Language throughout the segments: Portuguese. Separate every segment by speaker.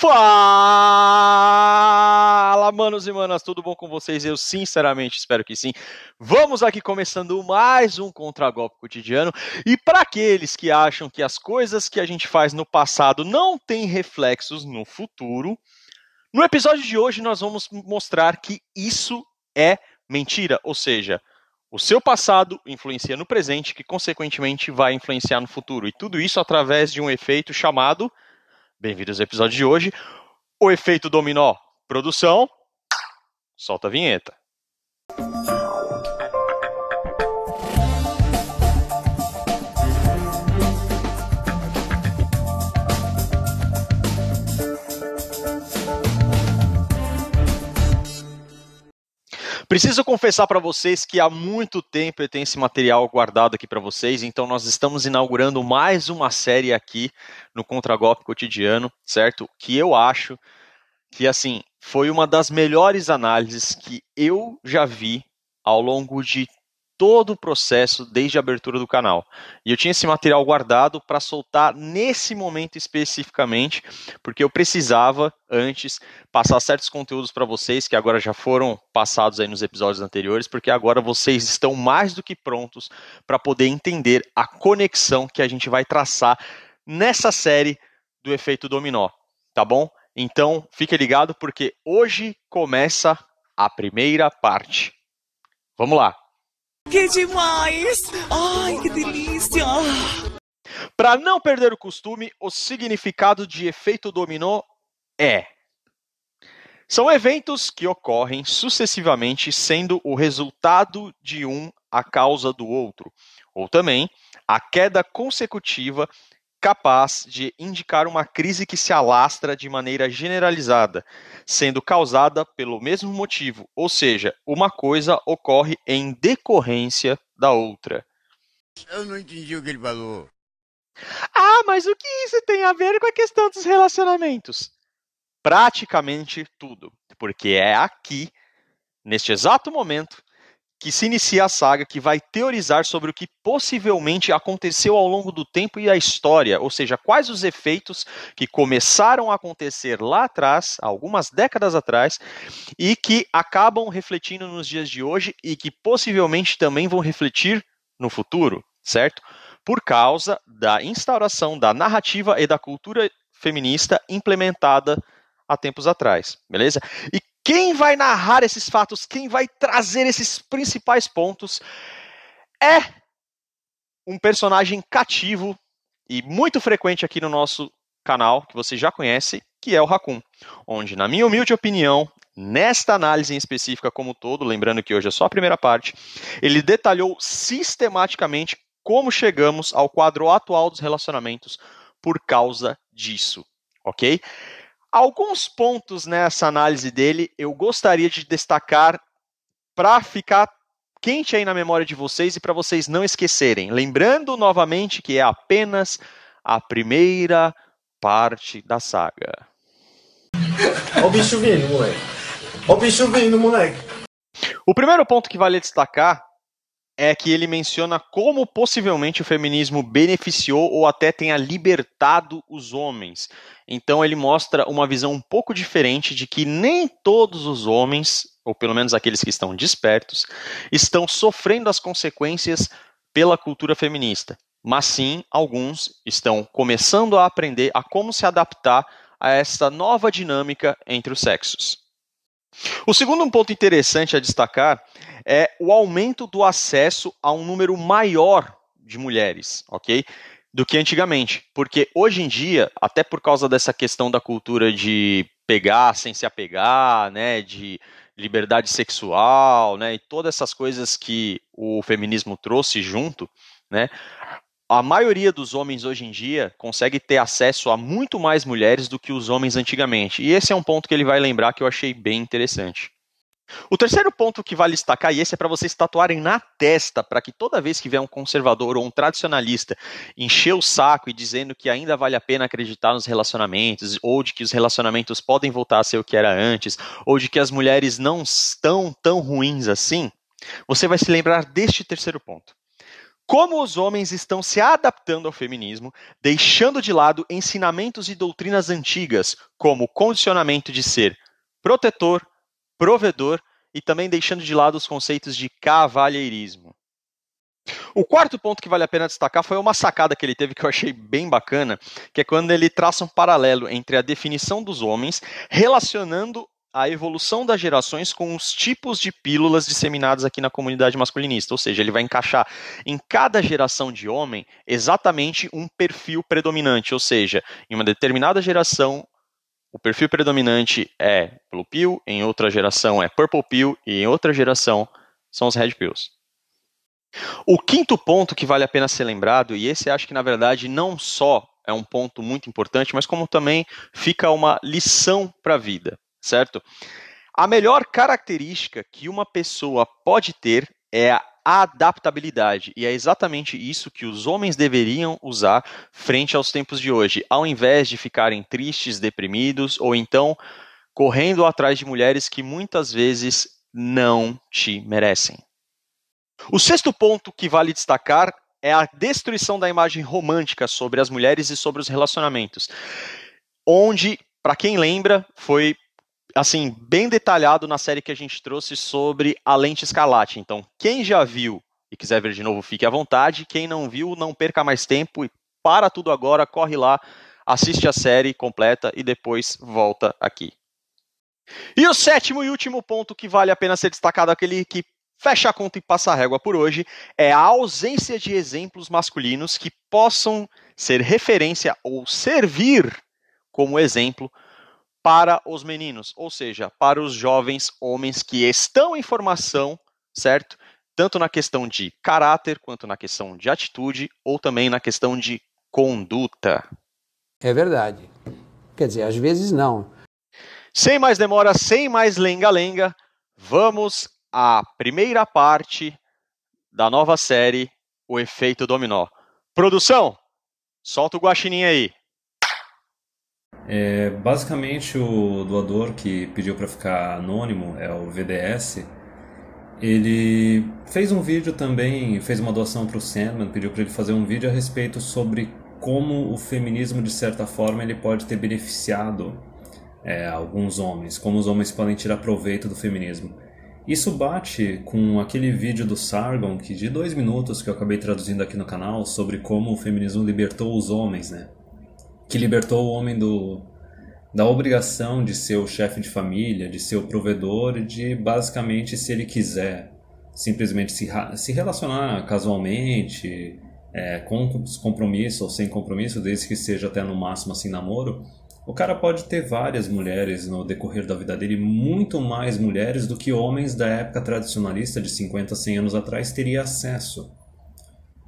Speaker 1: Fala, manos e manas, tudo bom com vocês? Eu sinceramente espero que sim. Vamos aqui começando mais um Contragolpe Cotidiano. E para aqueles que acham que as coisas que a gente faz no passado não têm reflexos no futuro, no episódio de hoje nós vamos mostrar que isso é mentira, ou seja, o seu passado influencia no presente, que consequentemente vai influenciar no futuro. E tudo isso através de um efeito chamado Bem-vindos ao episódio de hoje. O efeito dominó. Produção. Solta a vinheta. Preciso confessar para vocês que há muito tempo eu tenho esse material guardado aqui para vocês, então nós estamos inaugurando mais uma série aqui no Contragolpe Cotidiano, certo? Que eu acho que assim foi uma das melhores análises que eu já vi ao longo de todo o processo desde a abertura do canal. E eu tinha esse material guardado para soltar nesse momento especificamente, porque eu precisava antes passar certos conteúdos para vocês que agora já foram passados aí nos episódios anteriores, porque agora vocês estão mais do que prontos para poder entender a conexão que a gente vai traçar nessa série do efeito dominó, tá bom? Então, fique ligado porque hoje começa a primeira parte. Vamos lá.
Speaker 2: Que demais! Ai, que delícia!
Speaker 1: Para não perder o costume, o significado de efeito dominó é: são eventos que ocorrem sucessivamente, sendo o resultado de um a causa do outro, ou também a queda consecutiva capaz de indicar uma crise que se alastra de maneira generalizada, sendo causada pelo mesmo motivo, ou seja, uma coisa ocorre em decorrência da outra.
Speaker 3: Eu não entendi o que ele falou.
Speaker 1: Ah, mas o que isso tem a ver com a questão dos relacionamentos? Praticamente tudo, porque é aqui, neste exato momento, que se inicia a saga que vai teorizar sobre o que possivelmente aconteceu ao longo do tempo e a história, ou seja, quais os efeitos que começaram a acontecer lá atrás, algumas décadas atrás, e que acabam refletindo nos dias de hoje e que possivelmente também vão refletir no futuro, certo? Por causa da instauração da narrativa e da cultura feminista implementada há tempos atrás, beleza? E quem vai narrar esses fatos, quem vai trazer esses principais pontos é um personagem cativo e muito frequente aqui no nosso canal, que você já conhece, que é o Raccoon, onde, na minha humilde opinião, nesta análise em específica como todo, lembrando que hoje é só a primeira parte, ele detalhou sistematicamente como chegamos ao quadro atual dos relacionamentos por causa disso, ok? Alguns pontos nessa análise dele eu gostaria de destacar para ficar quente aí na memória de vocês e para vocês não esquecerem. Lembrando novamente que é apenas a primeira parte da saga.
Speaker 4: Olha o bicho vindo, moleque. Olha o bicho vindo, moleque.
Speaker 1: O primeiro ponto que vale destacar é que ele menciona como possivelmente o feminismo beneficiou ou até tenha libertado os homens. Então ele mostra uma visão um pouco diferente de que nem todos os homens, ou pelo menos aqueles que estão despertos, estão sofrendo as consequências pela cultura feminista, mas sim alguns estão começando a aprender a como se adaptar a essa nova dinâmica entre os sexos. O segundo ponto interessante a destacar é o aumento do acesso a um número maior de mulheres, ok? Do que antigamente. Porque hoje em dia, até por causa dessa questão da cultura de pegar sem se apegar, né, de liberdade sexual, né, e todas essas coisas que o feminismo trouxe junto, né, a maioria dos homens hoje em dia consegue ter acesso a muito mais mulheres do que os homens antigamente. E esse é um ponto que ele vai lembrar que eu achei bem interessante. O terceiro ponto que vale destacar, e esse é para vocês tatuarem na testa, para que toda vez que vier um conservador ou um tradicionalista encher o saco e dizendo que ainda vale a pena acreditar nos relacionamentos, ou de que os relacionamentos podem voltar a ser o que era antes, ou de que as mulheres não estão tão ruins assim, você vai se lembrar deste terceiro ponto. como os homens estão se adaptando ao feminismo, deixando de lado ensinamentos e doutrinas antigas, como o condicionamento de ser protetor, provedor e também deixando de lado os conceitos de cavalheirismo. O quarto ponto que vale a pena destacar foi uma sacada que ele teve que eu achei bem bacana, que é quando ele traça um paralelo entre a definição dos homens relacionando a evolução das gerações com os tipos de pílulas disseminadas aqui na comunidade masculinista. Ou seja, ele vai encaixar em cada geração de homem exatamente um perfil predominante. Ou seja, em uma determinada geração, o perfil predominante é Blue Pill, em outra geração é Purple Pill e em outra geração são os Red Pills. O quinto ponto que vale a pena ser lembrado, e esse acho que na verdade não só é um ponto muito importante, mas como também fica uma lição para a vida certo? A melhor característica que uma pessoa pode ter é a adaptabilidade, e é exatamente isso que os homens deveriam usar frente aos tempos de hoje, ao invés de ficarem tristes, deprimidos ou então correndo atrás de mulheres que muitas vezes não te merecem. O sexto ponto que vale destacar é a destruição da imagem romântica sobre as mulheres e sobre os relacionamentos, onde, para quem lembra, foi assim, bem detalhado na série que a gente trouxe sobre a lente escarlate. Então, quem já viu e quiser ver de novo, fique à vontade. Quem não viu, não perca mais tempo e para tudo agora, corre lá, assiste a série completa e depois volta aqui. E o sétimo e último ponto que vale a pena ser destacado, aquele que fecha a conta e passa a régua por hoje, é a ausência de exemplos masculinos que possam ser referência ou servir como exemplo para os meninos, ou seja, para os jovens homens que estão em formação, certo? Tanto na questão de caráter, quanto na questão de atitude, ou também na questão de conduta.
Speaker 5: É verdade. Quer dizer, às vezes não.
Speaker 1: Sem mais demora, sem mais lenga-lenga, vamos à primeira parte da nova série O Efeito Dominó. Produção, solta o guaxinim aí.
Speaker 6: É, basicamente, o doador que pediu para ficar anônimo é o VDS. Ele fez um vídeo também, fez uma doação para o Sandman, pediu para ele fazer um vídeo a respeito sobre como o feminismo, de certa forma, ele pode ter beneficiado é, alguns homens, como os homens podem tirar proveito do feminismo. Isso bate com aquele vídeo do Sargon, que de dois minutos que eu acabei traduzindo aqui no canal, sobre como o feminismo libertou os homens, né? Que libertou o homem do, da obrigação de ser o chefe de família, de ser o provedor de basicamente, se ele quiser, simplesmente se, se relacionar casualmente, é, com compromisso ou sem compromisso, desde que seja até no máximo assim namoro, o cara pode ter várias mulheres no decorrer da vida dele, muito mais mulheres do que homens da época tradicionalista de 50, 100 anos atrás teria acesso.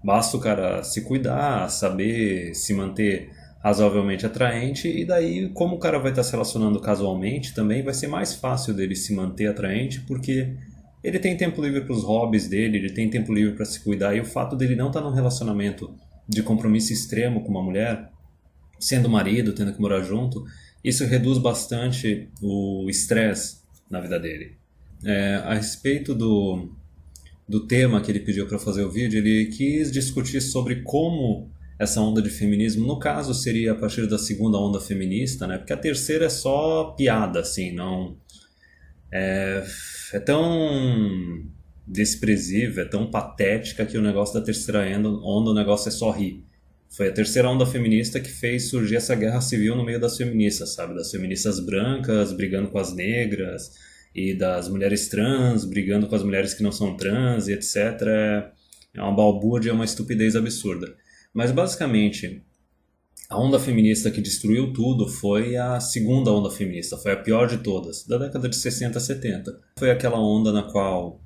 Speaker 6: Basta o cara se cuidar, saber se manter razoavelmente atraente e daí como o cara vai estar se relacionando casualmente também vai ser mais fácil dele se manter atraente porque ele tem tempo livre para os hobbies dele, ele tem tempo livre para se cuidar e o fato dele não estar num relacionamento de compromisso extremo com uma mulher, sendo marido, tendo que morar junto, isso reduz bastante o estresse na vida dele. É, a respeito do, do tema que ele pediu para fazer o vídeo, ele quis discutir sobre como essa onda de feminismo. No caso, seria a partir da segunda onda feminista, né? Porque a terceira é só piada, assim, não. É, é tão desprezível, é tão patética que o negócio da terceira onda, o negócio é só rir. Foi a terceira onda feminista que fez surgir essa guerra civil no meio das feministas, sabe? Das feministas brancas brigando com as negras e das mulheres trans brigando com as mulheres que não são trans e etc. É uma balbúrdia, é uma estupidez absurda. Mas basicamente, a onda feminista que destruiu tudo foi a segunda onda feminista, foi a pior de todas, da década de 60 a 70. Foi aquela onda na qual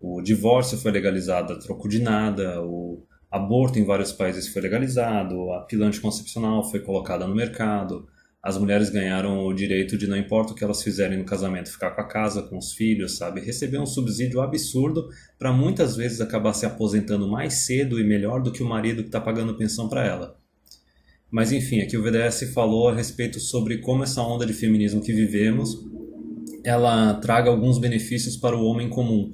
Speaker 6: o divórcio foi legalizado a troco de nada, o aborto em vários países foi legalizado, a pílula anticoncepcional foi colocada no mercado, as mulheres ganharam o direito de, não importa o que elas fizerem no casamento, ficar com a casa, com os filhos, sabe? Receber um subsídio absurdo para muitas vezes acabar se aposentando mais cedo e melhor do que o marido que está pagando pensão para ela. Mas enfim, aqui o VDS falou a respeito sobre como essa onda de feminismo que vivemos ela traga alguns benefícios para o homem comum.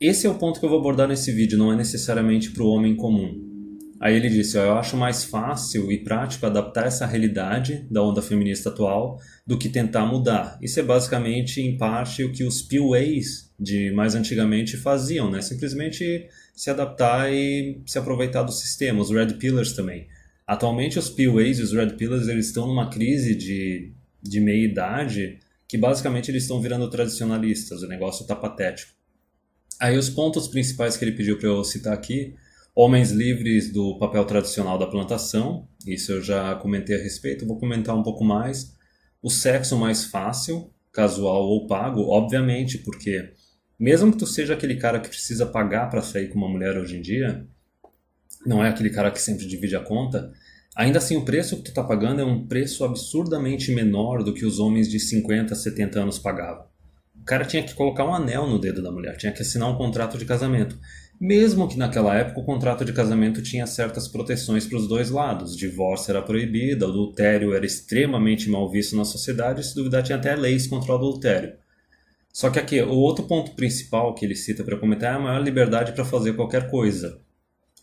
Speaker 6: Esse é o ponto que eu vou abordar nesse vídeo, não é necessariamente para o homem comum. Aí ele disse: Eu acho mais fácil e prático adaptar essa realidade da onda feminista atual do que tentar mudar. Isso é basicamente, em parte, o que os PUAs de mais antigamente faziam, né? Simplesmente se adaptar e se aproveitar do sistema. Os Red Pillars também. Atualmente, os PUAs e os Red Pillars eles estão numa crise de, de meia-idade que basicamente eles estão virando tradicionalistas. O negócio está patético. Aí os pontos principais que ele pediu para eu citar aqui Homens livres do papel tradicional da plantação, isso eu já comentei a respeito, vou comentar um pouco mais. O sexo mais fácil, casual ou pago, obviamente, porque mesmo que tu seja aquele cara que precisa pagar para sair com uma mulher hoje em dia, não é aquele cara que sempre divide a conta, ainda assim o preço que tu está pagando é um preço absurdamente menor do que os homens de 50, 70 anos pagavam. O cara tinha que colocar um anel no dedo da mulher, tinha que assinar um contrato de casamento. Mesmo que naquela época o contrato de casamento tinha certas proteções para os dois lados. Divórcio era proibido, adultério era extremamente mal visto na sociedade, se duvidar tinha até leis contra o adultério. Só que aqui, o outro ponto principal que ele cita para comentar é a maior liberdade para fazer qualquer coisa,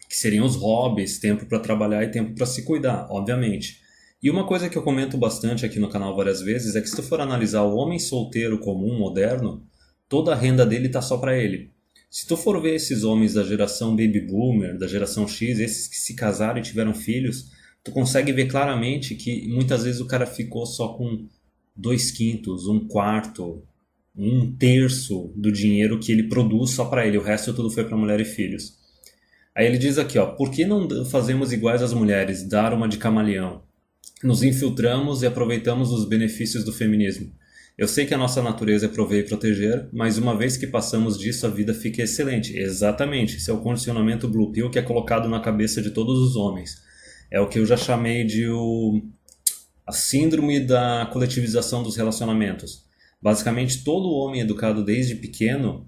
Speaker 6: que seriam os hobbies, tempo para trabalhar e tempo para se cuidar, obviamente. E uma coisa que eu comento bastante aqui no canal várias vezes é que se tu for analisar o homem solteiro comum, moderno, toda a renda dele está só para ele. Se tu for ver esses homens da geração baby boomer, da geração X, esses que se casaram e tiveram filhos, tu consegue ver claramente que muitas vezes o cara ficou só com dois quintos, um quarto, um terço do dinheiro que ele produz só para ele, o resto tudo foi para mulher e filhos. Aí ele diz aqui, ó, por que não fazemos iguais às mulheres, dar uma de camaleão? Nos infiltramos e aproveitamos os benefícios do feminismo. Eu sei que a nossa natureza é prover e proteger, mas uma vez que passamos disso, a vida fica excelente. Exatamente, esse é o condicionamento Blue Pill que é colocado na cabeça de todos os homens. É o que eu já chamei de o... a síndrome da coletivização dos relacionamentos. Basicamente, todo homem educado desde pequeno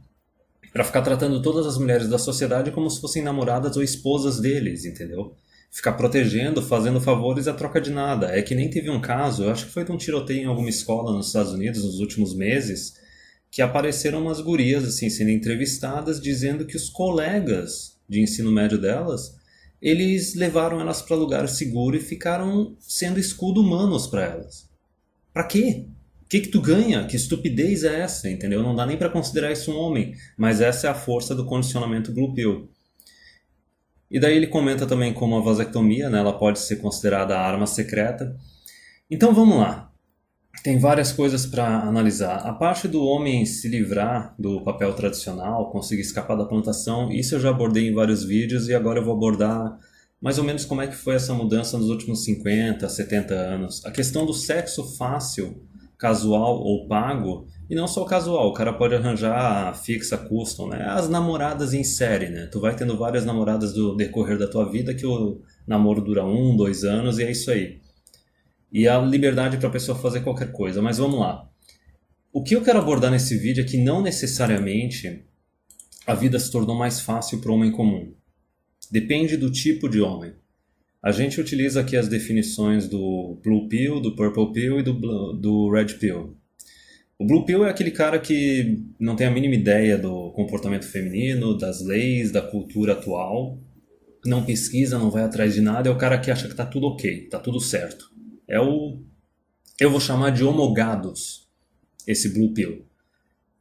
Speaker 6: para ficar tratando todas as mulheres da sociedade como se fossem namoradas ou esposas deles, entendeu? Ficar protegendo, fazendo favores a troca de nada. É que nem teve um caso, eu acho que foi de um tiroteio em alguma escola nos Estados Unidos nos últimos meses, que apareceram umas gurias assim sendo entrevistadas dizendo que os colegas de ensino médio delas, eles levaram elas para lugar seguro e ficaram sendo escudo humanos para elas. Para quê? O que, que tu ganha? Que estupidez é essa, entendeu? Não dá nem para considerar isso um homem, mas essa é a força do condicionamento Blue Pill. E daí ele comenta também como a vasectomia, né, ela pode ser considerada arma secreta. Então vamos lá. Tem várias coisas para analisar. A parte do homem se livrar do papel tradicional, conseguir escapar da plantação, isso eu já abordei em vários vídeos e agora eu vou abordar mais ou menos como é que foi essa mudança nos últimos 50, 70 anos. A questão do sexo fácil, casual ou pago, e não só casual, o cara pode arranjar fixa, custom, né? As namoradas em série, né? Tu vai tendo várias namoradas do decorrer da tua vida que o namoro dura um, dois anos e é isso aí. E a liberdade para a pessoa fazer qualquer coisa. Mas vamos lá. O que eu quero abordar nesse vídeo é que não necessariamente a vida se tornou mais fácil para o homem comum. Depende do tipo de homem. A gente utiliza aqui as definições do Blue Pill, do Purple Pill e do, do Red Pill. O Blue Pill é aquele cara que não tem a mínima ideia do comportamento feminino, das leis, da cultura atual, não pesquisa, não vai atrás de nada, é o cara que acha que tá tudo ok, tá tudo certo. É o. Eu vou chamar de homogados, esse Blue Pill.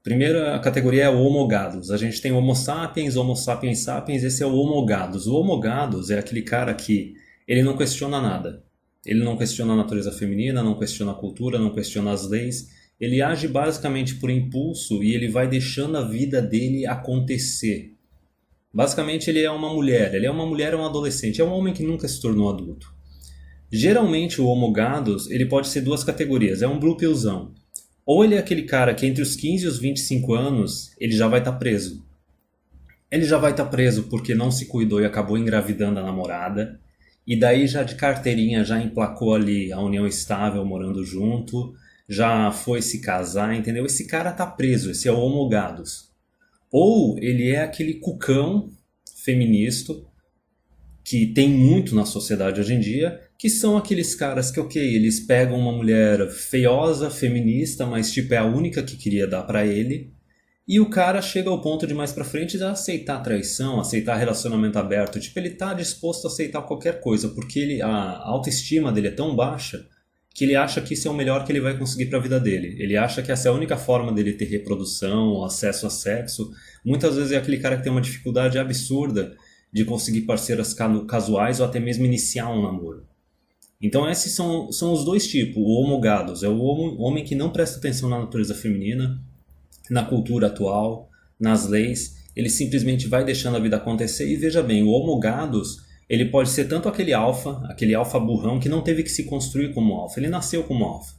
Speaker 6: Primeira categoria é homogados. A gente tem Homo sapiens, Homo sapiens sapiens, esse é o homogados. O homogados é aquele cara que ele não questiona nada. Ele não questiona a natureza feminina, não questiona a cultura, não questiona as leis ele age basicamente por impulso e ele vai deixando a vida dele acontecer. Basicamente, ele é uma mulher. Ele é uma mulher, é um adolescente. É um homem que nunca se tornou adulto. Geralmente, o homogados ele pode ser duas categorias. É um blue pillzão. Ou ele é aquele cara que entre os 15 e os 25 anos ele já vai estar tá preso. Ele já vai estar tá preso porque não se cuidou e acabou engravidando a namorada. E daí já de carteirinha já emplacou ali a união estável morando junto já foi se casar, entendeu? Esse cara tá preso, esse é o homogados. Ou ele é aquele cucão feminista que tem muito na sociedade hoje em dia, que são aqueles caras que, ok, eles pegam uma mulher feiosa, feminista, mas tipo é a única que queria dar para ele, E o cara chega ao ponto de mais pra frente de aceitar traição, aceitar relacionamento aberto. Tipo, ele tá disposto a aceitar qualquer coisa, porque ele, a autoestima dele é tão baixa que ele acha que isso é o melhor que ele vai conseguir para a vida dele. Ele acha que essa é a única forma dele ter reprodução, acesso a sexo. Muitas vezes é aquele cara que tem uma dificuldade absurda de conseguir parceiras casuais ou até mesmo iniciar um namoro. Então esses são, são os dois tipos, o homogados, é o homem que não presta atenção na natureza feminina, na cultura atual, nas leis, ele simplesmente vai deixando a vida acontecer e veja bem, o homogados ele pode ser tanto aquele alfa, aquele alfa burrão que não teve que se construir como alfa, ele nasceu como alfa.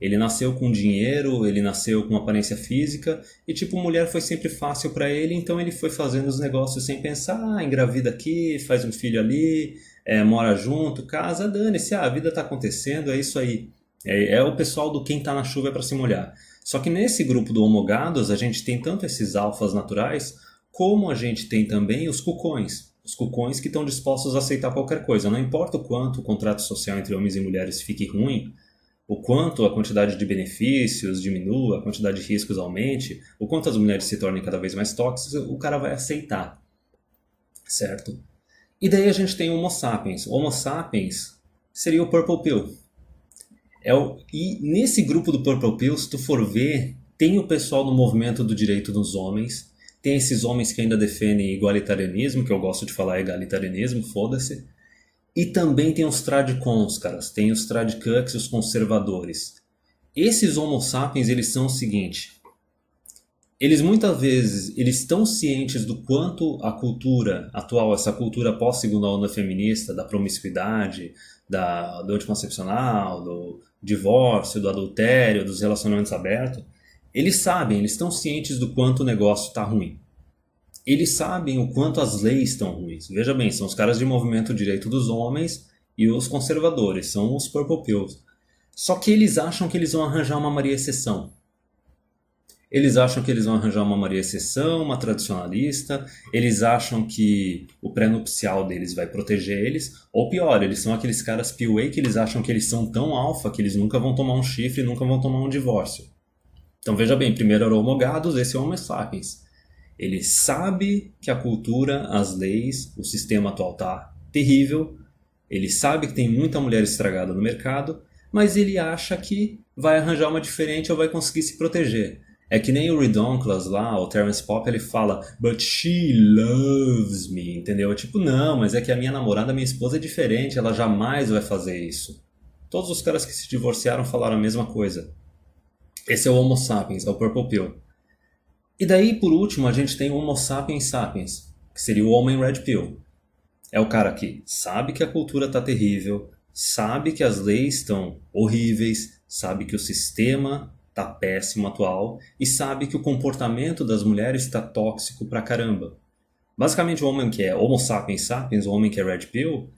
Speaker 6: Ele nasceu com dinheiro, ele nasceu com aparência física e tipo mulher foi sempre fácil para ele, então ele foi fazendo os negócios sem pensar, ah, engravida aqui, faz um filho ali, é, mora junto, casa, dane-se, ah, a vida tá acontecendo, é isso aí. É, é o pessoal do quem tá na chuva é para se molhar. Só que nesse grupo do homogados a gente tem tanto esses alfas naturais, como a gente tem também os cucões os cucões que estão dispostos a aceitar qualquer coisa. Não importa o quanto o contrato social entre homens e mulheres fique ruim, o quanto a quantidade de benefícios diminua, a quantidade de riscos aumente, o quanto as mulheres se tornem cada vez mais tóxicas, o cara vai aceitar. Certo? E daí a gente tem o Homo sapiens. O Homo sapiens seria o Purple Pill. É o, e nesse grupo do Purple Pill, se tu for ver, tem o pessoal do movimento do direito dos homens, tem esses homens que ainda defendem igualitarianismo, que eu gosto de falar egalitarianismo, foda-se. E também tem os tradicons, caras. Tem os tradicux e os conservadores. Esses homo sapiens, eles são o seguinte. Eles muitas vezes, eles estão cientes do quanto a cultura atual, essa cultura pós-segunda onda feminista, da promiscuidade, da, do anticoncepcional, do divórcio, do adultério, dos relacionamentos abertos, eles sabem, eles estão cientes do quanto o negócio está ruim. Eles sabem o quanto as leis estão ruins. Veja bem, são os caras de movimento direito dos homens e os conservadores, são os pills. Só que eles acham que eles vão arranjar uma Maria Exceção. Eles acham que eles vão arranjar uma Maria Exceção, uma tradicionalista, eles acham que o pré-nupcial deles vai proteger eles, ou pior, eles são aqueles caras PUA que eles acham que eles são tão alfa que eles nunca vão tomar um chifre, nunca vão tomar um divórcio. Então veja bem, primeiro era Homo gados, esse é Homo sapiens. Ele sabe que a cultura, as leis, o sistema atual está terrível, ele sabe que tem muita mulher estragada no mercado, mas ele acha que vai arranjar uma diferente ou vai conseguir se proteger. É que nem o Redonkulus lá, o Terence Pop, ele fala But she loves me, entendeu? Tipo, não, mas é que a minha namorada, minha esposa é diferente, ela jamais vai fazer isso. Todos os caras que se divorciaram falaram a mesma coisa. Esse é o Homo sapiens, é o Purple Pill. E daí, por último, a gente tem o Homo sapiens sapiens, que seria o homem Red Pill. É o cara que sabe que a cultura está terrível, sabe que as leis estão horríveis, sabe que o sistema está péssimo atual e sabe que o comportamento das mulheres está tóxico pra caramba. Basicamente, o homem que é Homo sapiens sapiens, o homem que é Red Pill,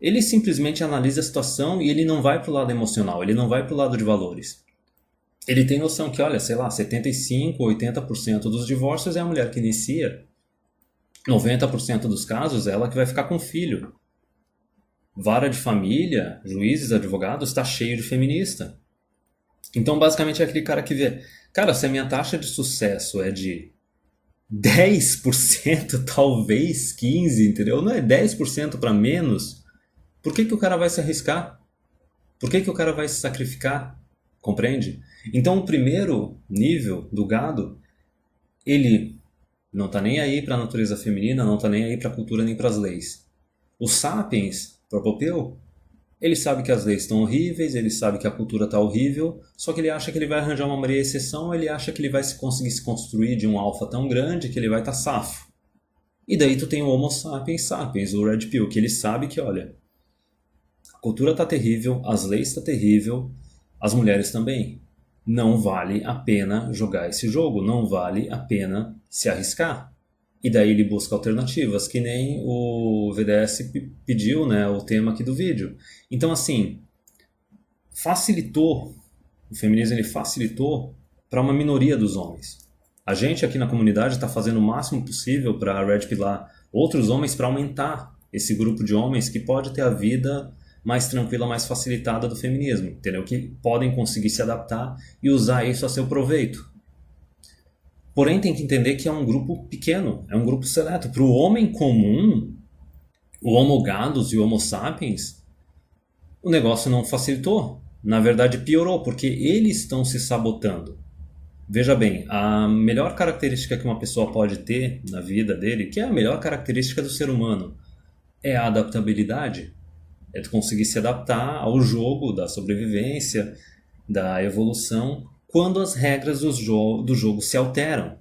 Speaker 6: ele simplesmente analisa a situação e ele não vai pro lado emocional, ele não vai pro lado de valores ele tem noção que, olha, sei lá, 75, 80% dos divórcios é a mulher que inicia. 90% dos casos é ela que vai ficar com o filho. Vara de família, juízes, advogados, está cheio de feminista. Então, basicamente, é aquele cara que vê, cara, se a minha taxa de sucesso é de 10%, talvez 15%, entendeu? Não é 10% para menos. Por que, que o cara vai se arriscar? Por que, que o cara vai se sacrificar? Compreende? Então, o primeiro nível do gado, ele não está nem aí para a natureza feminina, não está nem aí para a cultura nem para as leis. Os sapiens, Propopeu, ele sabe que as leis estão horríveis, ele sabe que a cultura está horrível, só que ele acha que ele vai arranjar uma Maria exceção, ele acha que ele vai conseguir se construir de um alfa tão grande que ele vai estar tá safo. E daí tu tem o Homo sapiens sapiens, o Red Pill, que ele sabe que, olha, a cultura está terrível, as leis estão tá terrível, as mulheres também não vale a pena jogar esse jogo, não vale a pena se arriscar. E daí ele busca alternativas, que nem o VDS pediu, né, o tema aqui do vídeo. Então assim, facilitou, o feminismo ele facilitou para uma minoria dos homens. A gente aqui na comunidade está fazendo o máximo possível para Red Pilar outros homens para aumentar esse grupo de homens que pode ter a vida mais tranquila, mais facilitada do feminismo, entendeu? Que podem conseguir se adaptar e usar isso a seu proveito. Porém, tem que entender que é um grupo pequeno, é um grupo seleto. Para o homem comum, o Homo gadus e o Homo sapiens, o negócio não facilitou. Na verdade, piorou, porque eles estão se sabotando. Veja bem, a melhor característica que uma pessoa pode ter na vida dele, que é a melhor característica do ser humano, é a adaptabilidade. É tu conseguir se adaptar ao jogo da sobrevivência, da evolução, quando as regras do, jo do jogo se alteram.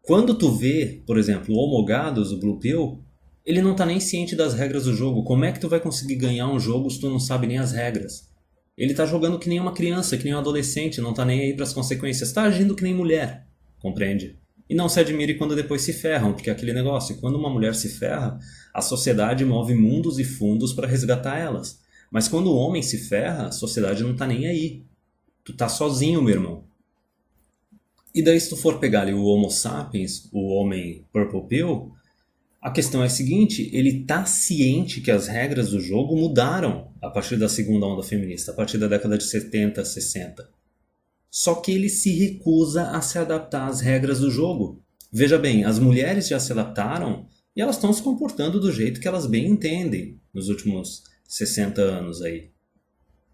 Speaker 6: Quando tu vê, por exemplo, o Homogados, o Blue Pill, ele não está nem ciente das regras do jogo. Como é que tu vai conseguir ganhar um jogo se tu não sabe nem as regras? Ele está jogando que nem uma criança, que nem um adolescente, não está nem aí para as consequências. Está agindo que nem mulher, compreende? E não se admire quando depois se ferram, porque é aquele negócio, quando uma mulher se ferra, a sociedade move mundos e fundos para resgatar elas. Mas quando o homem se ferra, a sociedade não está nem aí. Tu tá sozinho, meu irmão. E daí se tu for pegar ali o Homo sapiens, o homem Purple Pill, a questão é a seguinte, ele tá ciente que as regras do jogo mudaram a partir da segunda onda feminista, a partir da década de 70, 60. Só que ele se recusa a se adaptar às regras do jogo. Veja bem, as mulheres já se adaptaram e elas estão se comportando do jeito que elas bem entendem nos últimos 60 anos aí.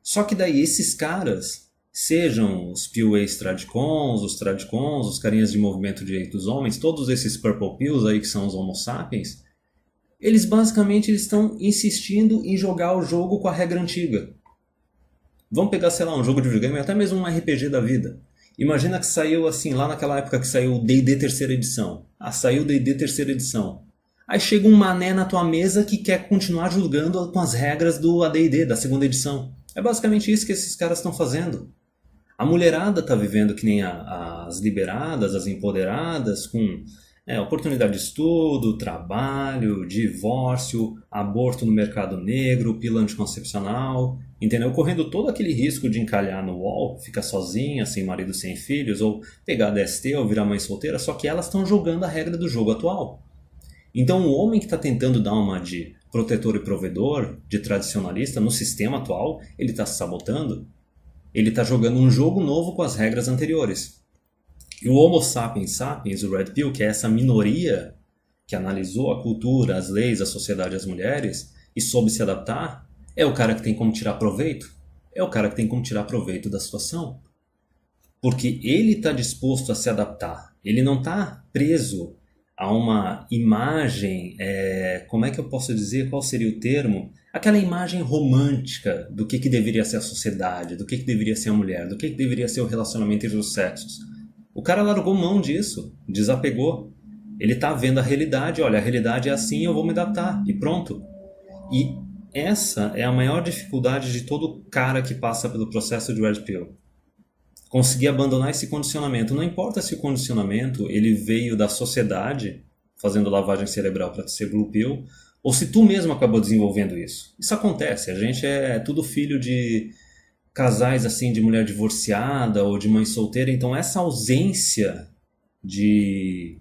Speaker 6: Só que daí esses caras, sejam os POAs Tradicons, os Tradicons, os carinhas de movimento direito dos homens, todos esses Purple Pills aí que são os Homo sapiens, eles basicamente eles estão insistindo em jogar o jogo com a regra antiga. Vamos pegar, sei lá, um jogo de videogame, até mesmo um RPG da vida. Imagina que saiu assim, lá naquela época que saiu o D&D terceira edição. Ah, saiu o D&D terceira edição. Aí chega um mané na tua mesa que quer continuar jogando com as regras do AD&D, da segunda edição. É basicamente isso que esses caras estão fazendo. A mulherada está vivendo que nem a, as liberadas, as empoderadas, com é, oportunidade de estudo, trabalho, divórcio, aborto no mercado negro, pílula anticoncepcional, entendeu? Correndo todo aquele risco de encalhar no UOL, ficar sozinha, sem marido, sem filhos, ou pegar DST ou virar mãe solteira, só que elas estão jogando a regra do jogo atual. Então o homem que está tentando dar uma de protetor e provedor, de tradicionalista no sistema atual, ele está se sabotando ele está jogando um jogo novo com as regras anteriores. E o Homo sapiens sapiens, o Red Pill, que é essa minoria que analisou a cultura, as leis, a sociedade, as mulheres e soube se adaptar, é o cara que tem como tirar proveito. É o cara que tem como tirar proveito da situação. Porque ele está disposto a se adaptar. Ele não está preso a uma imagem, é, como é que eu posso dizer, qual seria o termo? Aquela imagem romântica do que, que deveria ser a sociedade, do que, que deveria ser a mulher, do que, que deveria ser o relacionamento entre os sexos. O cara largou mão disso, desapegou. Ele está vendo a realidade, olha, a realidade é assim, eu vou me adaptar, e pronto. E essa é a maior dificuldade de todo cara que passa pelo processo de Red Pill conseguir abandonar esse condicionamento. Não importa se o condicionamento ele veio da sociedade, fazendo lavagem cerebral para ser blue pill, ou se tu mesmo acabou desenvolvendo isso. Isso acontece. A gente é tudo filho de casais assim de mulher divorciada ou de mãe solteira, então essa ausência de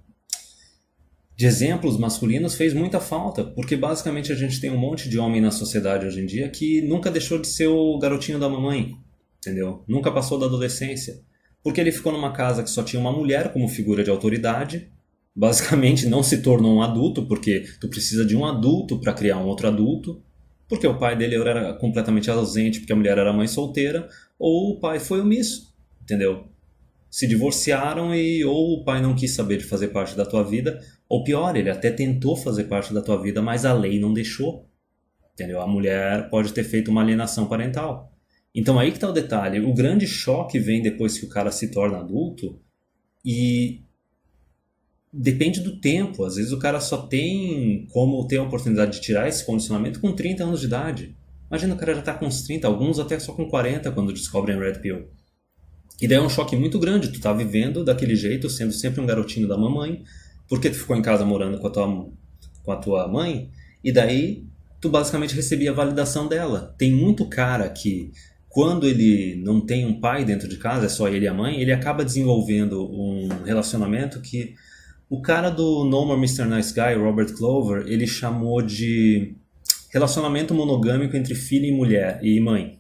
Speaker 6: de exemplos masculinos fez muita falta, porque basicamente a gente tem um monte de homem na sociedade hoje em dia que nunca deixou de ser o garotinho da mamãe, entendeu? Nunca passou da adolescência. Porque ele ficou numa casa que só tinha uma mulher como figura de autoridade, basicamente não se tornou um adulto, porque tu precisa de um adulto para criar um outro adulto, porque o pai dele era completamente ausente, porque a mulher era mãe solteira, ou o pai foi omisso, entendeu? Se divorciaram e ou o pai não quis saber de fazer parte da tua vida, ou pior, ele até tentou fazer parte da tua vida, mas a lei não deixou. Entendeu? A mulher pode ter feito uma alienação parental. Então aí que está o detalhe. O grande choque vem depois que o cara se torna adulto e depende do tempo. Às vezes o cara só tem como ter a oportunidade de tirar esse condicionamento com 30 anos de idade. Imagina o cara já está com uns 30, alguns até só com 40 quando descobrem Red Pill. E daí é um choque muito grande. Tu tá vivendo daquele jeito, sendo sempre um garotinho da mamãe, porque tu ficou em casa morando com a tua, com a tua mãe, e daí tu basicamente recebia a validação dela. Tem muito cara que quando ele não tem um pai dentro de casa, é só ele e a mãe, ele acaba desenvolvendo um relacionamento que o cara do No More Mr. Nice Guy, Robert Clover, ele chamou de relacionamento monogâmico entre filho e mulher e mãe.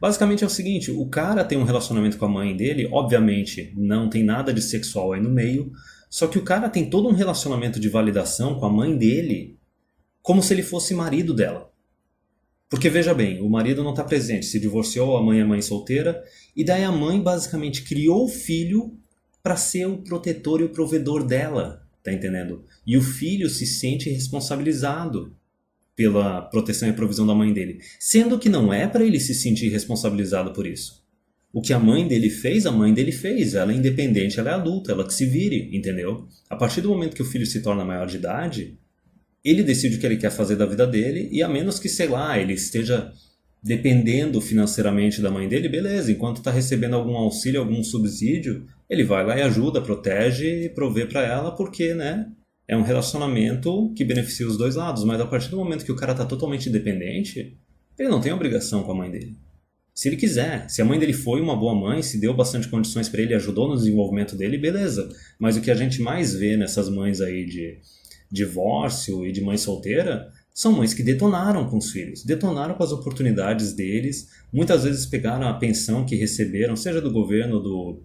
Speaker 6: Basicamente é o seguinte: o cara tem um relacionamento com a mãe dele, obviamente não tem nada de sexual aí no meio, só que o cara tem todo um relacionamento de validação com a mãe dele, como se ele fosse marido dela. Porque veja bem, o marido não está presente, se divorciou, a mãe é mãe solteira, e daí a mãe basicamente criou o filho para ser o protetor e o provedor dela, tá entendendo? E o filho se sente responsabilizado pela proteção e provisão da mãe dele, sendo que não é para ele se sentir responsabilizado por isso. O que a mãe dele fez, a mãe dele fez. Ela é independente, ela é adulta, ela que se vire, entendeu? A partir do momento que o filho se torna maior de idade, ele decide o que ele quer fazer da vida dele e a menos que, sei lá, ele esteja dependendo financeiramente da mãe dele, beleza, enquanto está recebendo algum auxílio, algum subsídio, ele vai lá e ajuda, protege e provê para ela, porque, né, é um relacionamento que beneficia os dois lados, mas a partir do momento que o cara está totalmente independente, ele não tem obrigação com a mãe dele. Se ele quiser, se a mãe dele foi uma boa mãe, se deu bastante condições para ele, ajudou no desenvolvimento dele, beleza. Mas o que a gente mais vê nessas mães aí de divórcio e de mãe solteira são mães que detonaram com os filhos, detonaram com as oportunidades deles, muitas vezes pegaram a pensão que receberam, seja do governo, do,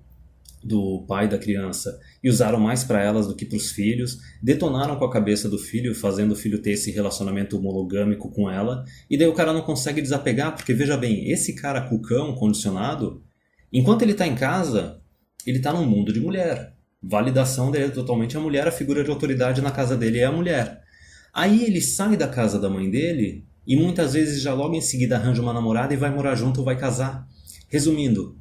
Speaker 6: do pai da criança e usaram mais para elas do que para os filhos, detonaram com a cabeça do filho, fazendo o filho ter esse relacionamento monogâmico com ela, e daí o cara não consegue desapegar, porque veja bem, esse cara cucão, condicionado, enquanto ele está em casa, ele está num mundo de mulher. Validação dele é totalmente a mulher, a figura de autoridade na casa dele é a mulher. Aí ele sai da casa da mãe dele e muitas vezes já logo em seguida arranja uma namorada e vai morar junto ou vai casar. Resumindo,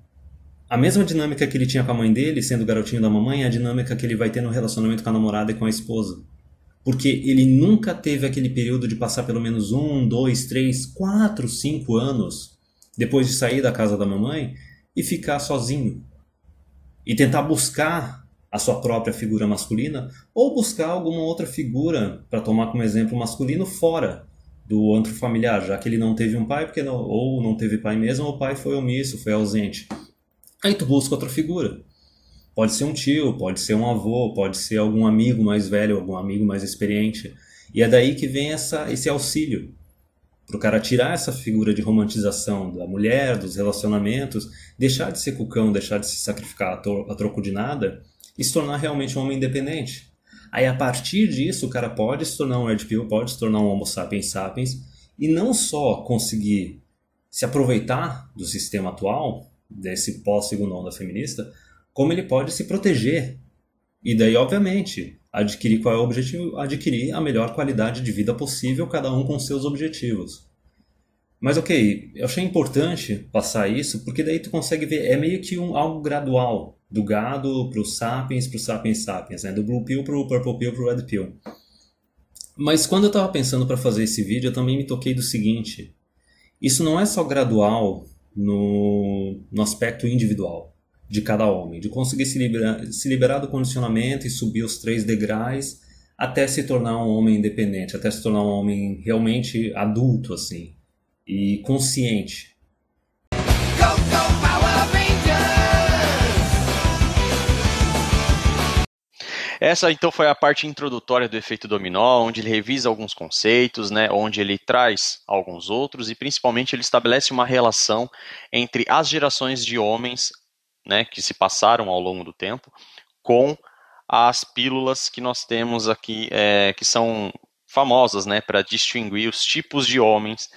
Speaker 6: a mesma dinâmica que ele tinha com a mãe dele, sendo garotinho da mamãe, é a dinâmica que ele vai ter no relacionamento com a namorada e com a esposa. Porque ele nunca teve aquele período de passar pelo menos um, dois, três, quatro, cinco anos depois de sair da casa da mamãe e ficar sozinho. E tentar buscar a sua própria figura masculina ou buscar alguma outra figura para tomar como exemplo masculino fora do antro familiar, já que ele não teve um pai porque não, ou não teve pai mesmo ou o pai foi omisso, foi ausente. Aí tu busca outra figura. Pode ser um tio, pode ser um avô, pode ser algum amigo mais velho, algum amigo mais experiente. E é daí que vem essa, esse auxílio. Para o cara tirar essa figura de romantização da mulher, dos relacionamentos, deixar de ser cucão, deixar de se sacrificar a, troco de nada e se tornar realmente um homem independente. Aí a partir disso o cara pode se tornar um Red Pill, pode se tornar um Homo sapiens sapiens e não só conseguir se aproveitar do sistema atual, desse pós-segunda onda feminista, como ele pode se proteger. E daí, obviamente, adquirir qual é o objetivo? Adquirir a melhor qualidade de vida possível, cada um com seus objetivos. Mas ok, eu achei importante passar isso, porque daí tu consegue ver, é meio que um, algo gradual, do gado pro sapiens, pro sapiens sapiens, né? do blue pill pro purple pill pro red pill. Mas quando eu estava pensando para fazer esse vídeo, eu também me toquei do seguinte, isso não é só gradual no, no aspecto individual de cada homem, de conseguir se liberar, se liberar do condicionamento e subir os três degraus até se tornar um homem independente, até se tornar um homem realmente adulto assim e consciente.
Speaker 1: Essa então foi a parte introdutória do efeito dominó, onde ele revisa alguns conceitos, né, onde ele traz alguns outros e principalmente ele estabelece uma relação entre as gerações de homens, né, que se passaram ao longo do tempo, com as pílulas que nós temos aqui, é, que são famosas, né, para distinguir os tipos de homens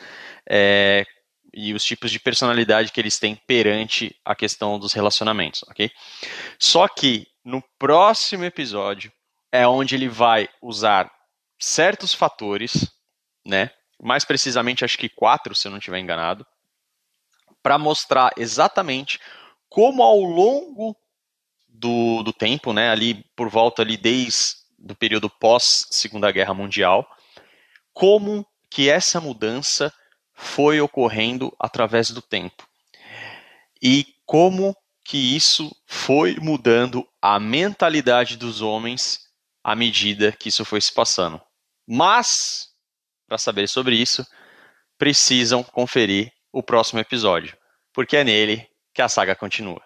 Speaker 1: é, e os tipos de personalidade que eles têm perante a questão dos relacionamentos, ok? Só que no próximo episódio é onde ele vai usar certos fatores, né? Mais precisamente, acho que quatro, se eu não estiver enganado, para mostrar exatamente como ao longo do, do tempo, né? Ali por volta ali desde do período pós Segunda Guerra Mundial, como que essa mudança foi ocorrendo através do tempo e como que isso foi mudando a mentalidade dos homens à medida que isso foi se passando. Mas, para saber sobre isso, precisam conferir o próximo episódio, porque é nele que a saga continua.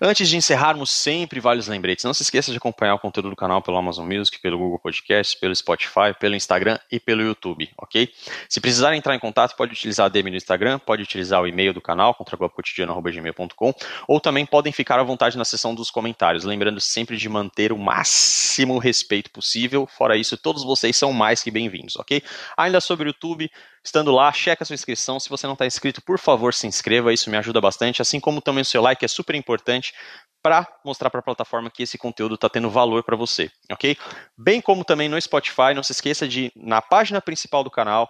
Speaker 1: Antes de encerrarmos, sempre vários lembretes. Não se esqueça de acompanhar o conteúdo do canal pelo Amazon Music, pelo Google Podcast, pelo Spotify, pelo Instagram e pelo YouTube, ok? Se precisarem entrar em contato, pode utilizar a DM no Instagram, pode utilizar o e-mail do canal, contraglobocotidiano.gmail.com, ou também podem ficar à vontade na seção dos comentários, lembrando sempre de manter o máximo respeito possível. Fora isso, todos vocês são mais que bem-vindos, ok? Ainda sobre o YouTube, estando lá, checa a sua inscrição. Se você não está inscrito, por favor, se inscreva, isso me ajuda bastante, assim como também o seu like é super importante importante para mostrar para a plataforma que esse conteúdo está tendo valor para você, ok? Bem como também no Spotify, não se esqueça de, na página principal do canal,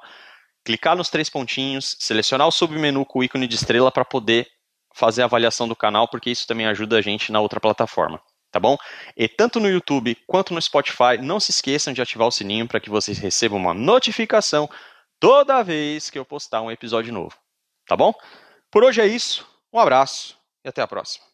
Speaker 1: clicar nos três pontinhos, selecionar o submenu com o ícone de estrela para poder fazer a avaliação do canal, porque isso também ajuda a gente na outra plataforma, tá bom? E tanto no YouTube quanto no Spotify, não se esqueçam de ativar o sininho para que vocês recebam uma notificação toda vez que eu postar um episódio novo, tá bom? Por hoje é isso, um abraço e até a próxima.